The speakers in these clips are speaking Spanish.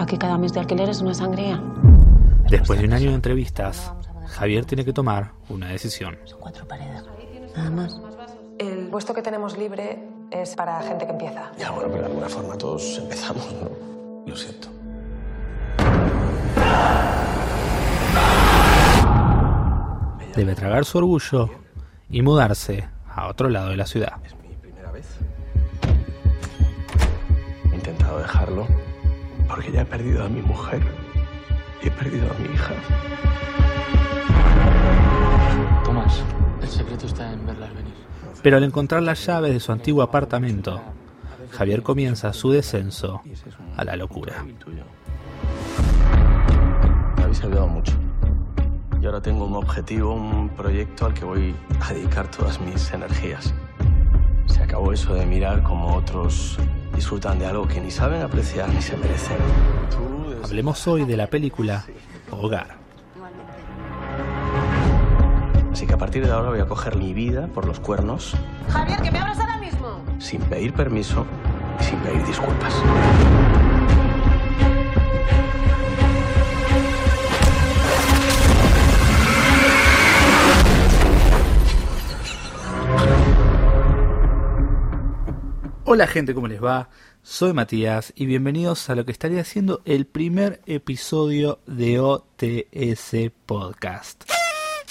Aquí cada mes de alquiler es una sangría. Después de un año de entrevistas, Javier tiene que tomar una decisión. Son cuatro paredes. Nada más. El puesto que tenemos libre es para gente que empieza. Ya, bueno, pero de alguna forma todos empezamos, ¿no? Lo siento. Debe tragar su orgullo y mudarse a otro lado de la ciudad. Es mi primera vez. He intentado dejarlo porque ya he perdido a mi mujer y he perdido a mi hija. Tomás, el secreto está en verlas venir. Pero al encontrar las llaves de su antiguo apartamento, Javier comienza su descenso a la locura. Me habéis ayudado mucho. Y ahora tengo un objetivo, un proyecto al que voy a dedicar todas mis energías. Se acabó eso de mirar como otros disfrutan de algo que ni saben apreciar ni se merecen. Hablemos hoy de la película Hogar. Así que a partir de ahora voy a coger mi vida por los cuernos Javier, que me abras ahora mismo. sin pedir permiso y sin pedir disculpas. Hola gente, ¿cómo les va? Soy Matías y bienvenidos a lo que estaría siendo el primer episodio de OTS Podcast.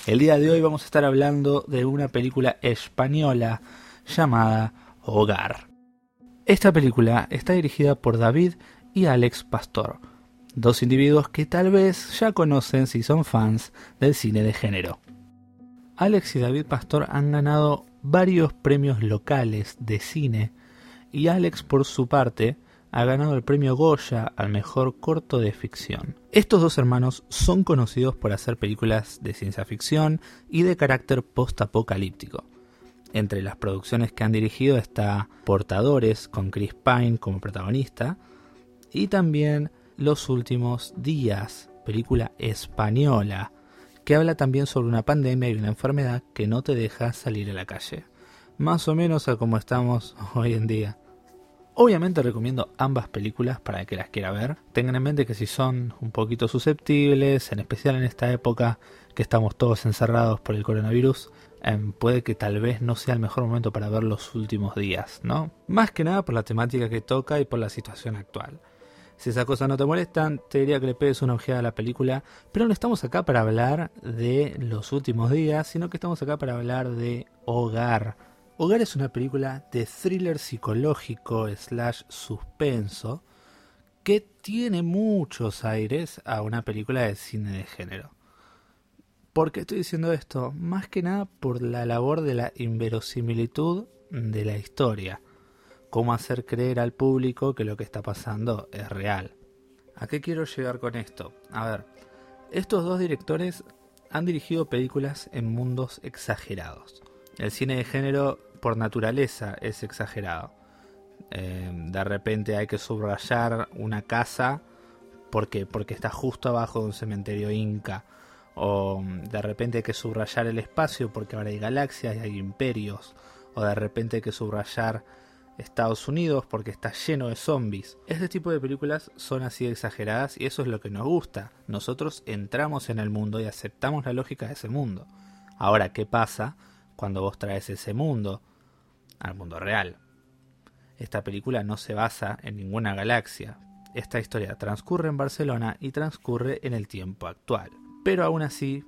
El día de hoy vamos a estar hablando de una película española llamada Hogar. Esta película está dirigida por David y Alex Pastor, dos individuos que tal vez ya conocen si son fans del cine de género. Alex y David Pastor han ganado varios premios locales de cine y Alex por su parte ha ganado el premio Goya al mejor corto de ficción. Estos dos hermanos son conocidos por hacer películas de ciencia ficción y de carácter post-apocalíptico. Entre las producciones que han dirigido está Portadores con Chris Pine como protagonista y también Los Últimos Días, película española que habla también sobre una pandemia y una enfermedad que no te deja salir a la calle. Más o menos a como estamos hoy en día. Obviamente recomiendo ambas películas para que las quiera ver. Tengan en mente que si son un poquito susceptibles, en especial en esta época que estamos todos encerrados por el coronavirus, em, puede que tal vez no sea el mejor momento para ver los últimos días, ¿no? Más que nada por la temática que toca y por la situación actual. Si esas cosas no te molestan, te diría que le pegues una ojeada a la película, pero no estamos acá para hablar de los últimos días, sino que estamos acá para hablar de Hogar. Hogar es una película de thriller psicológico slash suspenso que tiene muchos aires a una película de cine de género. ¿Por qué estoy diciendo esto? Más que nada por la labor de la inverosimilitud de la historia cómo hacer creer al público que lo que está pasando es real. ¿A qué quiero llegar con esto? A ver, estos dos directores han dirigido películas en mundos exagerados. El cine de género por naturaleza es exagerado. Eh, de repente hay que subrayar una casa porque, porque está justo abajo de un cementerio inca. O de repente hay que subrayar el espacio porque ahora hay galaxias y hay imperios. O de repente hay que subrayar Estados Unidos porque está lleno de zombies. Este tipo de películas son así exageradas y eso es lo que nos gusta. Nosotros entramos en el mundo y aceptamos la lógica de ese mundo. Ahora, ¿qué pasa cuando vos traes ese mundo al mundo real? Esta película no se basa en ninguna galaxia. Esta historia transcurre en Barcelona y transcurre en el tiempo actual. Pero aún así,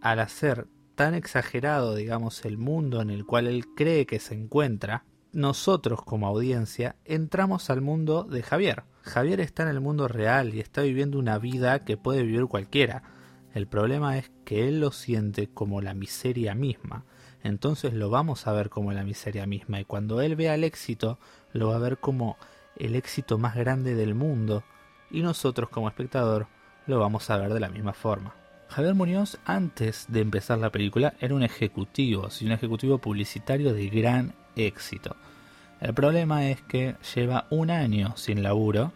al hacer tan exagerado, digamos, el mundo en el cual él cree que se encuentra, nosotros como audiencia entramos al mundo de Javier. Javier está en el mundo real y está viviendo una vida que puede vivir cualquiera. El problema es que él lo siente como la miseria misma. Entonces lo vamos a ver como la miseria misma y cuando él vea el éxito, lo va a ver como el éxito más grande del mundo y nosotros como espectador lo vamos a ver de la misma forma. Javier Muñoz antes de empezar la película era un ejecutivo, sí, un ejecutivo publicitario de gran éxito. El problema es que lleva un año sin laburo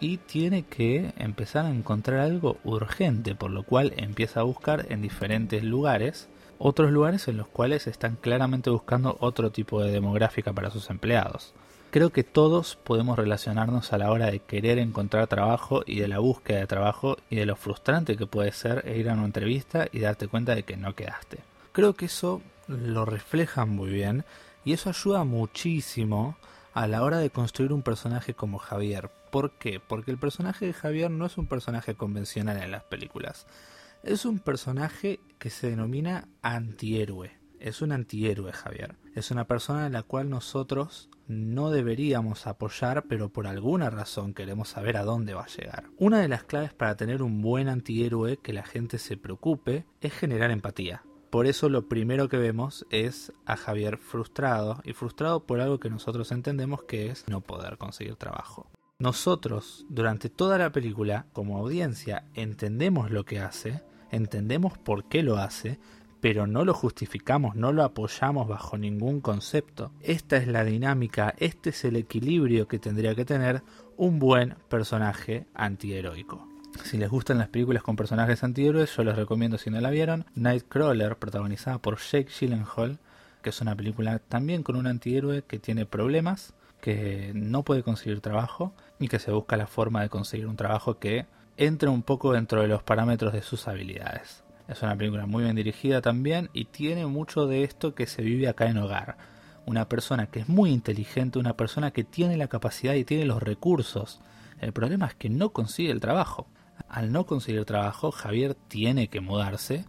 y tiene que empezar a encontrar algo urgente, por lo cual empieza a buscar en diferentes lugares, otros lugares en los cuales están claramente buscando otro tipo de demográfica para sus empleados. Creo que todos podemos relacionarnos a la hora de querer encontrar trabajo y de la búsqueda de trabajo y de lo frustrante que puede ser ir a una entrevista y darte cuenta de que no quedaste. Creo que eso lo refleja muy bien y eso ayuda muchísimo a la hora de construir un personaje como Javier. ¿Por qué? Porque el personaje de Javier no es un personaje convencional en las películas. Es un personaje que se denomina antihéroe. Es un antihéroe Javier. Es una persona en la cual nosotros no deberíamos apoyar, pero por alguna razón queremos saber a dónde va a llegar. Una de las claves para tener un buen antihéroe que la gente se preocupe es generar empatía. Por eso lo primero que vemos es a Javier frustrado y frustrado por algo que nosotros entendemos que es no poder conseguir trabajo. Nosotros, durante toda la película, como audiencia, entendemos lo que hace, entendemos por qué lo hace, pero no lo justificamos, no lo apoyamos bajo ningún concepto. Esta es la dinámica, este es el equilibrio que tendría que tener un buen personaje antiheroico. Si les gustan las películas con personajes antihéroes, yo les recomiendo si no la vieron, Nightcrawler, protagonizada por Jake Gyllenhaal, que es una película también con un antihéroe que tiene problemas, que no puede conseguir trabajo y que se busca la forma de conseguir un trabajo que entre un poco dentro de los parámetros de sus habilidades. Es una película muy bien dirigida también y tiene mucho de esto que se vive acá en Hogar. Una persona que es muy inteligente, una persona que tiene la capacidad y tiene los recursos. El problema es que no consigue el trabajo al no conseguir trabajo, Javier tiene que mudarse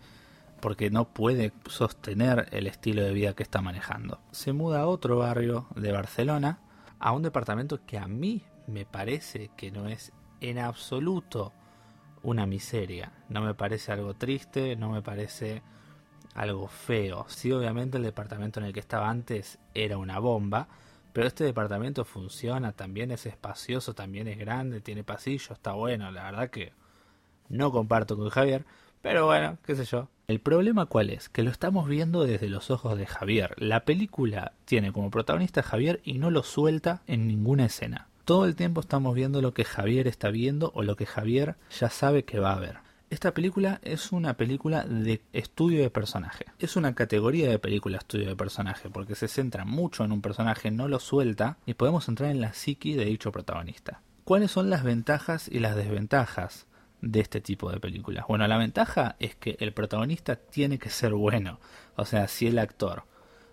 porque no puede sostener el estilo de vida que está manejando. Se muda a otro barrio de Barcelona, a un departamento que a mí me parece que no es en absoluto una miseria. No me parece algo triste, no me parece algo feo. Sí, obviamente el departamento en el que estaba antes era una bomba, pero este departamento funciona, también es espacioso, también es grande, tiene pasillo, está bueno. La verdad que no comparto con Javier, pero bueno, qué sé yo. El problema cuál es? Que lo estamos viendo desde los ojos de Javier. La película tiene como protagonista a Javier y no lo suelta en ninguna escena. Todo el tiempo estamos viendo lo que Javier está viendo o lo que Javier ya sabe que va a ver. Esta película es una película de estudio de personaje. Es una categoría de película estudio de personaje porque se centra mucho en un personaje, no lo suelta y podemos entrar en la psiqui de dicho protagonista. ¿Cuáles son las ventajas y las desventajas de este tipo de películas? Bueno, la ventaja es que el protagonista tiene que ser bueno. O sea, si el actor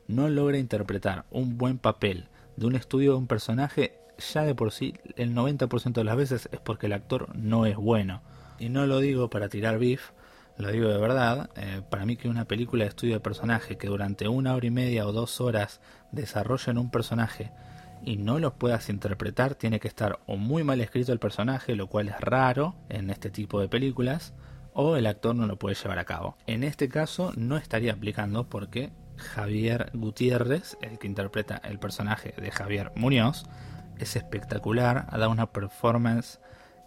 no logra interpretar un buen papel de un estudio de un personaje, ya de por sí el 90% de las veces es porque el actor no es bueno y no lo digo para tirar beef, lo digo de verdad, eh, para mí que una película de estudio de personaje que durante una hora y media o dos horas desarrollen un personaje y no lo puedas interpretar, tiene que estar o muy mal escrito el personaje, lo cual es raro en este tipo de películas, o el actor no lo puede llevar a cabo. En este caso no estaría aplicando porque Javier Gutiérrez, el que interpreta el personaje de Javier Muñoz, es espectacular, ha dado una performance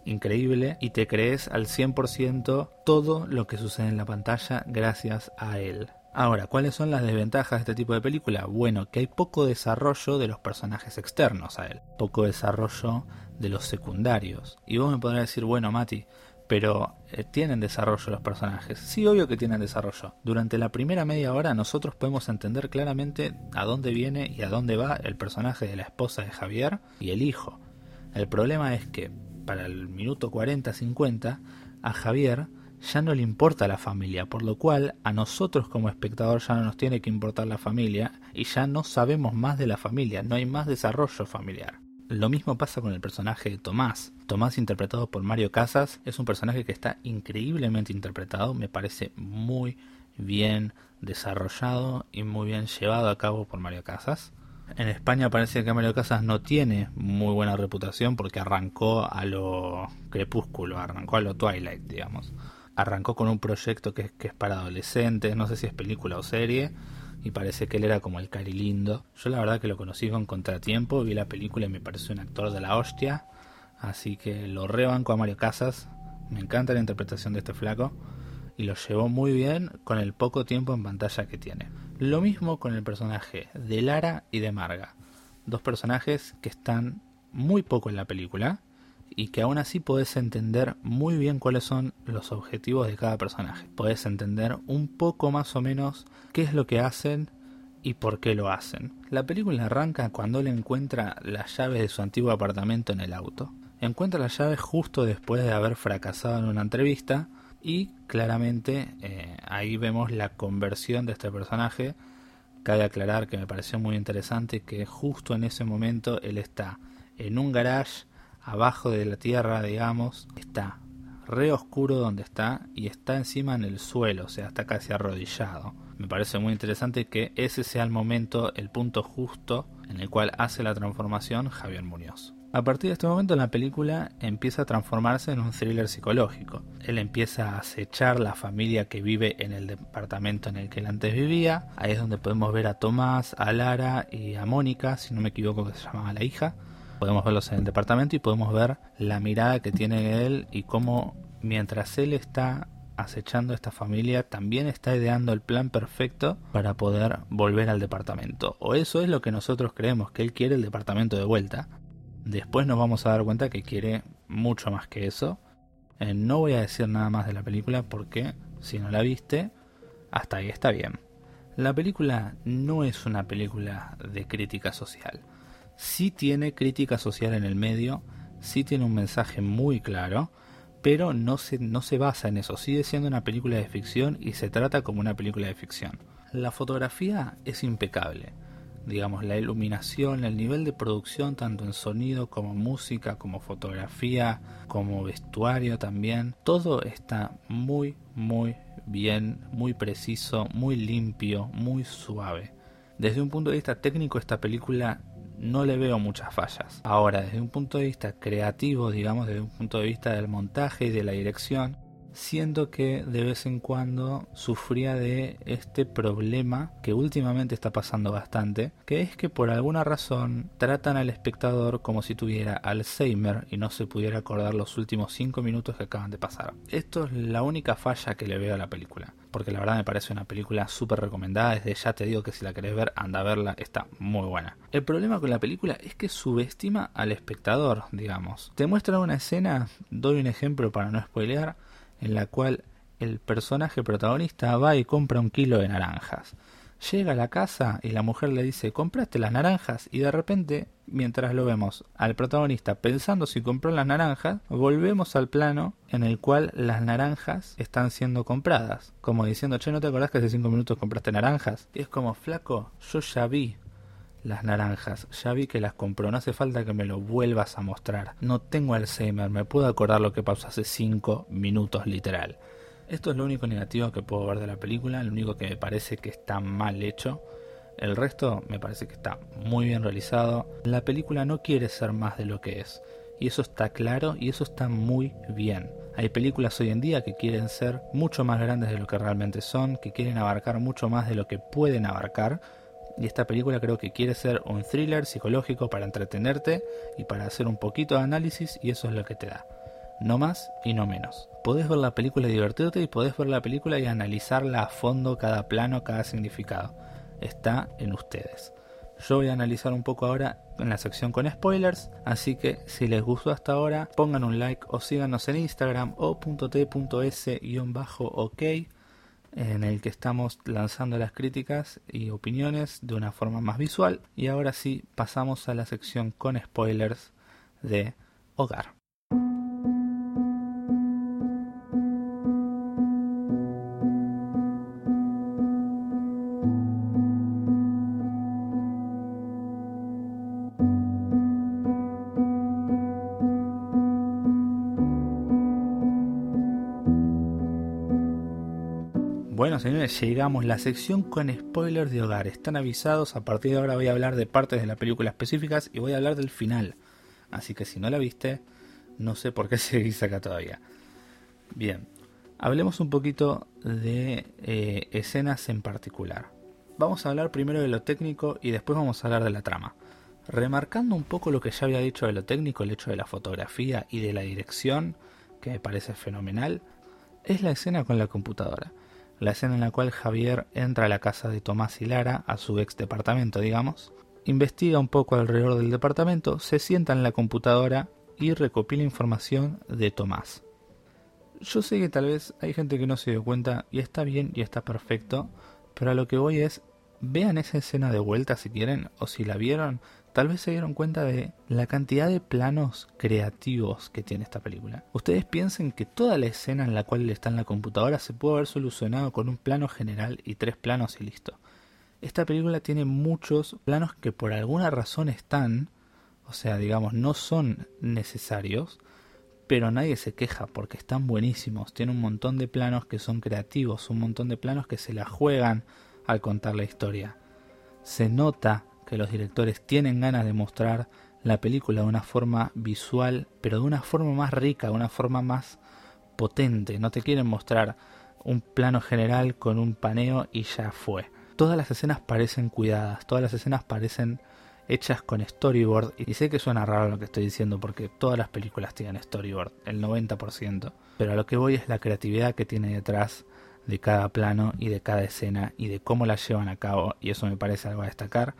increíble y te crees al 100% todo lo que sucede en la pantalla gracias a él. Ahora, ¿cuáles son las desventajas de este tipo de película? Bueno, que hay poco desarrollo de los personajes externos a él, poco desarrollo de los secundarios. Y vos me podrás decir, bueno, Mati, pero eh, tienen desarrollo los personajes. Sí, obvio que tienen desarrollo. Durante la primera media hora nosotros podemos entender claramente a dónde viene y a dónde va el personaje de la esposa de Javier y el hijo. El problema es que para el minuto 40-50, a Javier ya no le importa la familia, por lo cual a nosotros como espectador ya no nos tiene que importar la familia y ya no sabemos más de la familia, no hay más desarrollo familiar. Lo mismo pasa con el personaje de Tomás. Tomás interpretado por Mario Casas es un personaje que está increíblemente interpretado, me parece muy bien desarrollado y muy bien llevado a cabo por Mario Casas. En España parece que Mario Casas no tiene muy buena reputación porque arrancó a lo crepúsculo, arrancó a lo Twilight, digamos. Arrancó con un proyecto que, es para adolescentes, no sé si es película o serie, y parece que él era como el cari lindo. Yo la verdad que lo conocí con contratiempo, vi la película y me pareció un actor de la hostia, así que lo rebanco a Mario Casas. Me encanta la interpretación de este flaco y lo llevó muy bien con el poco tiempo en pantalla que tiene. Lo mismo con el personaje de Lara y de Marga, dos personajes que están muy poco en la película y que aún así podés entender muy bien cuáles son los objetivos de cada personaje. Podés entender un poco más o menos qué es lo que hacen y por qué lo hacen. La película arranca cuando él encuentra las llaves de su antiguo apartamento en el auto. Encuentra las llaves justo después de haber fracasado en una entrevista y claramente eh, ahí vemos la conversión de este personaje. Cabe aclarar que me pareció muy interesante que justo en ese momento él está en un garage abajo de la tierra, digamos, está re oscuro donde está y está encima en el suelo, o sea, está casi arrodillado. Me parece muy interesante que ese sea el momento, el punto justo en el cual hace la transformación Javier Muñoz. A partir de este momento la película empieza a transformarse en un thriller psicológico. Él empieza a acechar la familia que vive en el departamento en el que él antes vivía. Ahí es donde podemos ver a Tomás, a Lara y a Mónica, si no me equivoco que se llamaba la hija podemos verlos en el departamento y podemos ver la mirada que tiene él y cómo mientras él está acechando a esta familia también está ideando el plan perfecto para poder volver al departamento. O eso es lo que nosotros creemos, que él quiere el departamento de vuelta. Después nos vamos a dar cuenta que quiere mucho más que eso. Eh, no voy a decir nada más de la película porque si no la viste, hasta ahí está bien. La película no es una película de crítica social sí tiene crítica social en el medio, sí tiene un mensaje muy claro, pero no se, no se basa en eso, sigue siendo una película de ficción y se trata como una película de ficción. La fotografía es impecable, digamos, la iluminación, el nivel de producción, tanto en sonido como música, como fotografía, como vestuario también, todo está muy, muy bien, muy preciso, muy limpio, muy suave. Desde un punto de vista técnico, esta película no le veo muchas fallas. Ahora, desde un punto de vista creativo, digamos, desde un punto de vista del montaje y de la dirección, siento que de vez en cuando sufría de este problema que últimamente está pasando bastante, que es que por alguna razón tratan al espectador como si tuviera Alzheimer y no se pudiera acordar los últimos 5 minutos que acaban de pasar. Esto es la única falla que le veo a la película, porque la verdad me parece una película súper recomendada, desde ya te digo que si la querés ver, anda a verla, está muy buena. El problema con la película es que subestima al espectador, digamos. Te muestra una escena, doy un ejemplo para no spoilear, en la cual el personaje protagonista va y compra un kilo de naranjas. Llega a la casa y la mujer le dice compraste las naranjas y de repente, mientras lo vemos al protagonista pensando si compró las naranjas, volvemos al plano en el cual las naranjas están siendo compradas. Como diciendo, che, ¿no te acordás que hace cinco minutos compraste naranjas? Y es como, flaco, yo ya vi las naranjas. Ya vi que las compró, no hace falta que me lo vuelvas a mostrar. No tengo Alzheimer, me puedo acordar lo que pasó hace 5 minutos literal. Esto es lo único negativo que puedo ver de la película, lo único que me parece que está mal hecho. El resto me parece que está muy bien realizado. La película no quiere ser más de lo que es. Y eso está claro y eso está muy bien. Hay películas hoy en día que quieren ser mucho más grandes de lo que realmente son, que quieren abarcar mucho más de lo que pueden abarcar y esta película creo que quiere ser un thriller psicológico para entretenerte y para hacer un poquito de análisis y eso es lo que te da. No más y no menos. Podés ver la película y divertirte y podés ver la película y analizarla a fondo cada plano, cada significado. Está en ustedes. Yo voy a analizar un poco ahora en la sección con spoilers, así que si les gustó hasta ahora, pongan un like o síganos en Instagram o .t.s-ok en el que estamos lanzando las críticas y opiniones de una forma más visual. Y ahora sí, pasamos a la sección con spoilers de Hogar. Señores, llegamos la sección con spoilers de hogar. Están avisados, a partir de ahora voy a hablar de partes de la película específicas y voy a hablar del final. Así que si no la viste, no sé por qué seguís acá todavía. Bien, hablemos un poquito de eh, escenas en particular. Vamos a hablar primero de lo técnico y después vamos a hablar de la trama. Remarcando un poco lo que ya había dicho de lo técnico, el hecho de la fotografía y de la dirección, que me parece fenomenal, es la escena con la computadora la escena en la cual Javier entra a la casa de Tomás y Lara, a su ex departamento, digamos, investiga un poco alrededor del departamento, se sienta en la computadora y recopila información de Tomás. Yo sé que tal vez hay gente que no se dio cuenta y está bien y está perfecto, pero a lo que voy es vean esa escena de vuelta si quieren, o si la vieron, tal vez se dieron cuenta de la cantidad de planos creativos que tiene esta película. Ustedes piensen que toda la escena en la cual él está en la computadora se puede haber solucionado con un plano general y tres planos y listo. Esta película tiene muchos planos que por alguna razón están, o sea, digamos, no son necesarios, pero nadie se queja porque están buenísimos. Tiene un montón de planos que son creativos, un montón de planos que se la juegan al contar la historia. Se nota que los directores tienen ganas de mostrar la película de una forma visual, pero de una forma más rica, de una forma más potente. No te quieren mostrar un plano general con un paneo y ya fue. Todas las escenas parecen cuidadas, todas las escenas parecen hechas con storyboard. Y sé que suena raro lo que estoy diciendo porque todas las películas tienen storyboard, el 90%. Pero a lo que voy es la creatividad que tiene detrás de cada plano y de cada escena y de cómo la llevan a cabo. Y eso me parece algo a destacar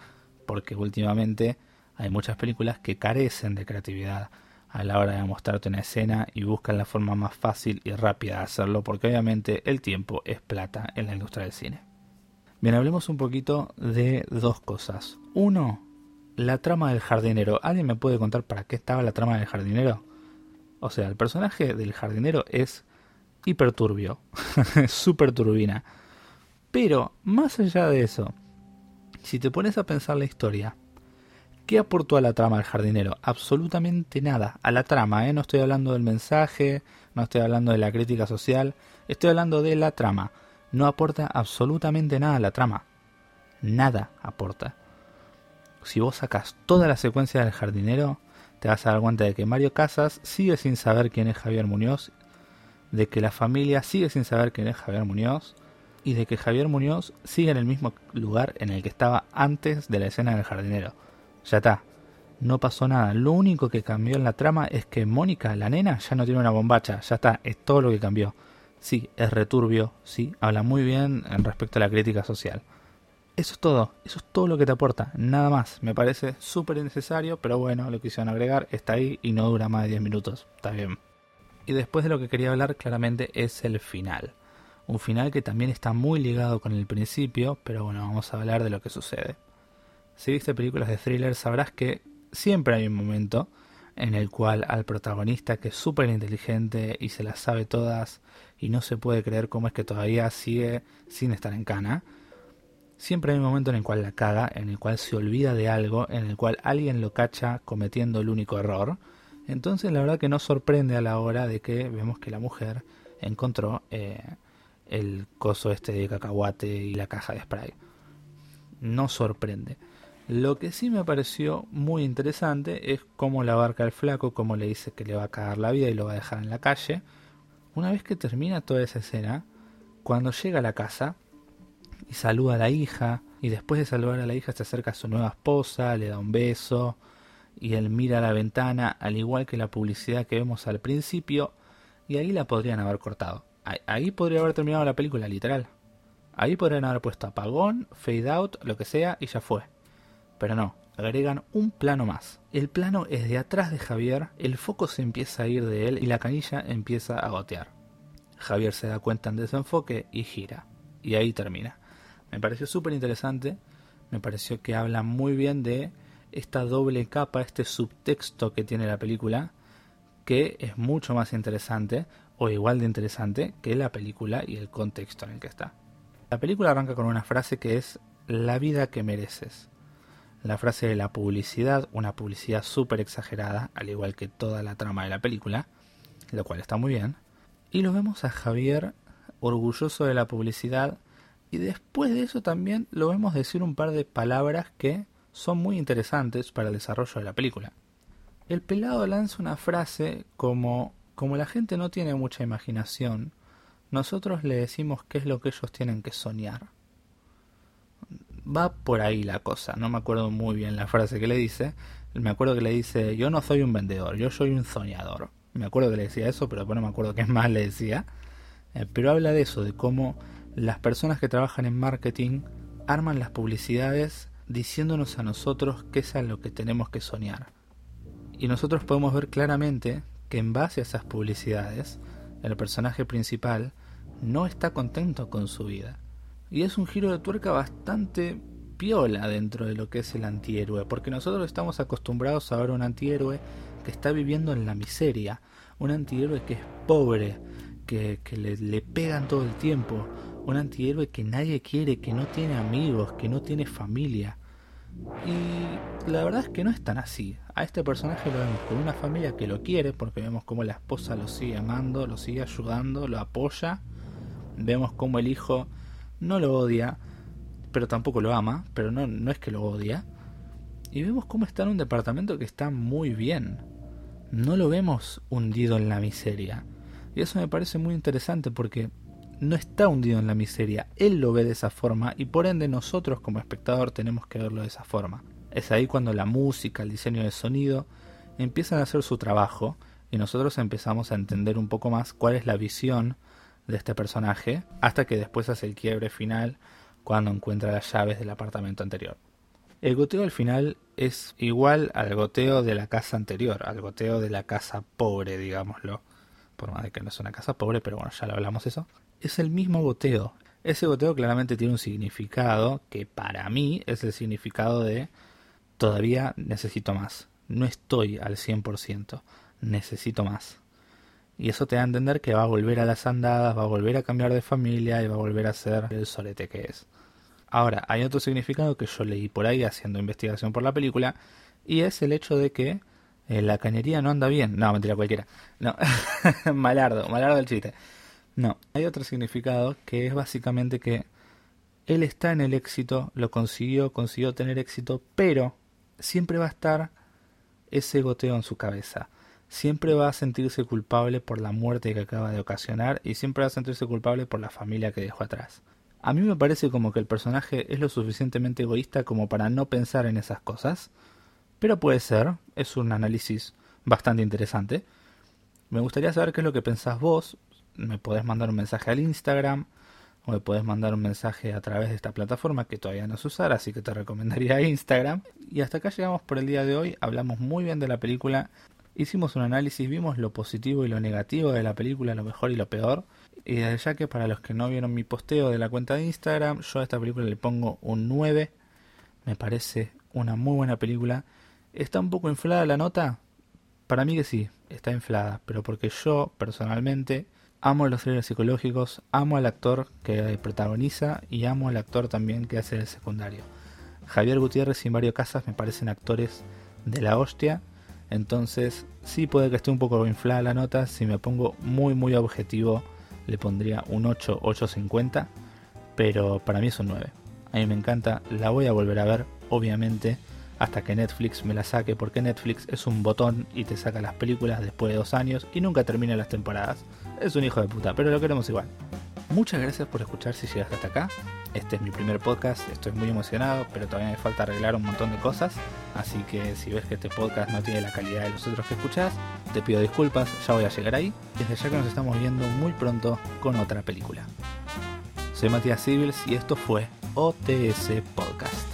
porque últimamente hay muchas películas que carecen de creatividad a la hora de mostrarte una escena y buscan la forma más fácil y rápida de hacerlo porque obviamente el tiempo es plata en la industria del cine. Bien, hablemos un poquito de dos cosas. Uno, la trama del jardinero. ¿Alguien me puede contar para qué estaba la trama del jardinero? O sea, el personaje del jardinero es hiperturbio, super turbina. Pero, más allá de eso, si te pones a pensar la historia, ¿qué aportó a la trama el jardinero? Absolutamente nada. A la trama, ¿eh? No estoy hablando del mensaje, no estoy hablando de la crítica social, estoy hablando de la trama. No aporta absolutamente nada a la trama. Nada aporta si vos sacas toda la secuencia del jardinero, te vas a dar cuenta de que Mario Casas sigue sin saber quién es Javier Muñoz, de que la familia sigue sin saber quién es Javier Muñoz, y de que Javier Muñoz sigue en el mismo lugar en el que estaba antes de la escena del jardinero. Ya está, no pasó nada. Lo único que cambió en la trama es que Mónica, la nena, ya no tiene una bombacha. Ya está, es todo lo que cambió. Sí, es returbio, sí, habla muy bien en respecto a la crítica social. Eso es todo, eso es todo lo que te aporta, nada más. Me parece súper innecesario, pero bueno, lo que quisieron agregar está ahí y no dura más de 10 minutos, está bien. Y después de lo que quería hablar claramente es el final. Un final que también está muy ligado con el principio, pero bueno, vamos a hablar de lo que sucede. Si viste películas de thriller sabrás que siempre hay un momento en el cual al protagonista que es súper inteligente y se las sabe todas y no se puede creer cómo es que todavía sigue sin estar en cana, Siempre hay un momento en el cual la caga, en el cual se olvida de algo, en el cual alguien lo cacha cometiendo el único error. Entonces la verdad que no sorprende a la hora de que vemos que la mujer encontró eh, el coso este de cacahuate y la caja de spray. No sorprende. Lo que sí me pareció muy interesante es cómo la abarca el flaco, cómo le dice que le va a cagar la vida y lo va a dejar en la calle. Una vez que termina toda esa escena, cuando llega a la casa, y saluda a la hija y después de saludar a la hija se acerca a su nueva esposa, le da un beso y él mira a la ventana al igual que la publicidad que vemos al principio y ahí la podrían haber cortado. Ahí podría haber terminado la película, literal. Ahí podrían haber puesto apagón, fade out, lo que sea y ya fue. Pero no, agregan un plano más. El plano es de atrás de Javier, el foco se empieza a ir de él y la canilla empieza a gotear. Javier se da cuenta en desenfoque y gira. Y ahí termina. Me pareció súper interesante, me pareció que habla muy bien de esta doble capa, este subtexto que tiene la película, que es mucho más interesante o igual de interesante que la película y el contexto en el que está. La película arranca con una frase que es la vida que mereces. La frase de la publicidad, una publicidad súper exagerada, al igual que toda la trama de la película, lo cual está muy bien. Y lo vemos a Javier orgulloso de la publicidad, y después de eso también lo vemos decir un par de palabras que son muy interesantes para el desarrollo de la película. El pelado lanza una frase como como la gente no tiene mucha imaginación, nosotros le decimos qué es lo que ellos tienen que soñar. Va por ahí la cosa, no me acuerdo muy bien la frase que le dice. Me acuerdo que le dice, yo no soy un vendedor, yo soy un soñador. Me acuerdo que le decía eso, pero después no me acuerdo qué más le decía. Eh, pero habla de eso, de cómo las personas que trabajan en marketing arman las publicidades diciéndonos a nosotros qué es a lo que tenemos que soñar. Y nosotros podemos ver claramente que en base a esas publicidades, el personaje principal no está contento con su vida. Y es un giro de tuerca bastante piola dentro de lo que es el antihéroe, porque nosotros estamos acostumbrados a ver un antihéroe que está viviendo en la miseria, un antihéroe que es pobre, que, le, le pegan todo el tiempo, un antihéroe que nadie quiere, que no tiene amigos, que no tiene familia. Y la verdad es que no es tan así. A este personaje lo vemos con una familia que lo quiere, porque vemos como la esposa lo sigue amando, lo sigue ayudando, lo apoya. Vemos como el hijo no lo odia, pero tampoco lo ama, pero no, no es que lo odia. Y vemos cómo está en un departamento que está muy bien. No lo vemos hundido en la miseria. Y eso me parece muy interesante porque no está hundido en la miseria, él lo ve de esa forma y por ende nosotros como espectador tenemos que verlo de esa forma. Es ahí cuando la música, el diseño de sonido empiezan a hacer su trabajo y nosotros empezamos a entender un poco más cuál es la visión de este personaje hasta que después hace el quiebre final cuando encuentra las llaves del apartamento anterior. El goteo al final es igual al goteo de la casa anterior, al goteo de la casa pobre, digámoslo. Por más de que no es una casa pobre, pero bueno, ya lo hablamos eso es el mismo goteo. Ese goteo claramente tiene un significado que para mí es el significado de todavía necesito más. No estoy al 100%, necesito más. Y eso te da a entender que va a volver a las andadas, va a volver a cambiar de familia y va a volver a ser el solete que es. Ahora, hay otro significado que yo leí por ahí haciendo investigación por la película y es el hecho de que eh, la cañería no anda bien. No, mentira cualquiera. No, malardo, malardo el chiste. No, hay otro significado que es básicamente que él está en el éxito, lo consiguió, consiguió tener éxito, pero siempre va a estar ese goteo en su cabeza. Siempre va a sentirse culpable por la muerte que acaba de ocasionar y siempre va a sentirse culpable por la familia que dejó atrás. A mí me parece como que el personaje es lo suficientemente egoísta como para no pensar en esas cosas, pero puede ser, es un análisis bastante interesante. Me gustaría saber qué es lo que pensás vos, me podés mandar un mensaje al Instagram o me podés mandar un mensaje a través de esta plataforma que todavía no sé usar, así que te recomendaría Instagram. Y hasta acá llegamos por el día de hoy, hablamos muy bien de la película, hicimos un análisis, vimos lo positivo y lo negativo de la película, lo mejor y lo peor. Y desde ya que para los que no vieron mi posteo de la cuenta de Instagram, yo a esta película le pongo un 9. Me parece una muy buena película. ¿Está un poco inflada la nota? Para mí que sí, está inflada, pero porque yo personalmente amo los thrillers psicológicos, amo al actor que protagoniza y amo al actor también que hace el secundario. Javier Gutiérrez y Mario Casas me parecen actores de la hostia, entonces sí puede que esté un poco inflada la nota, si me pongo muy muy objetivo le pondría un 8, 8.50, pero para mí es un 9. A mí me encanta, la voy a volver a ver, obviamente, hasta que Netflix me la saque, porque Netflix es un botón y te saca las películas después de dos años y nunca termina las temporadas. Es un hijo de puta, pero lo queremos igual. Muchas gracias por escuchar si llegaste hasta acá. Este es mi primer podcast, estoy muy emocionado, pero todavía me falta arreglar un montón de cosas. Así que si ves que este podcast no tiene la calidad de los otros que escuchás, te pido disculpas, ya voy a llegar ahí. Desde ya que nos estamos viendo muy pronto con otra película. Soy Matías Civils y esto fue OTS Podcast.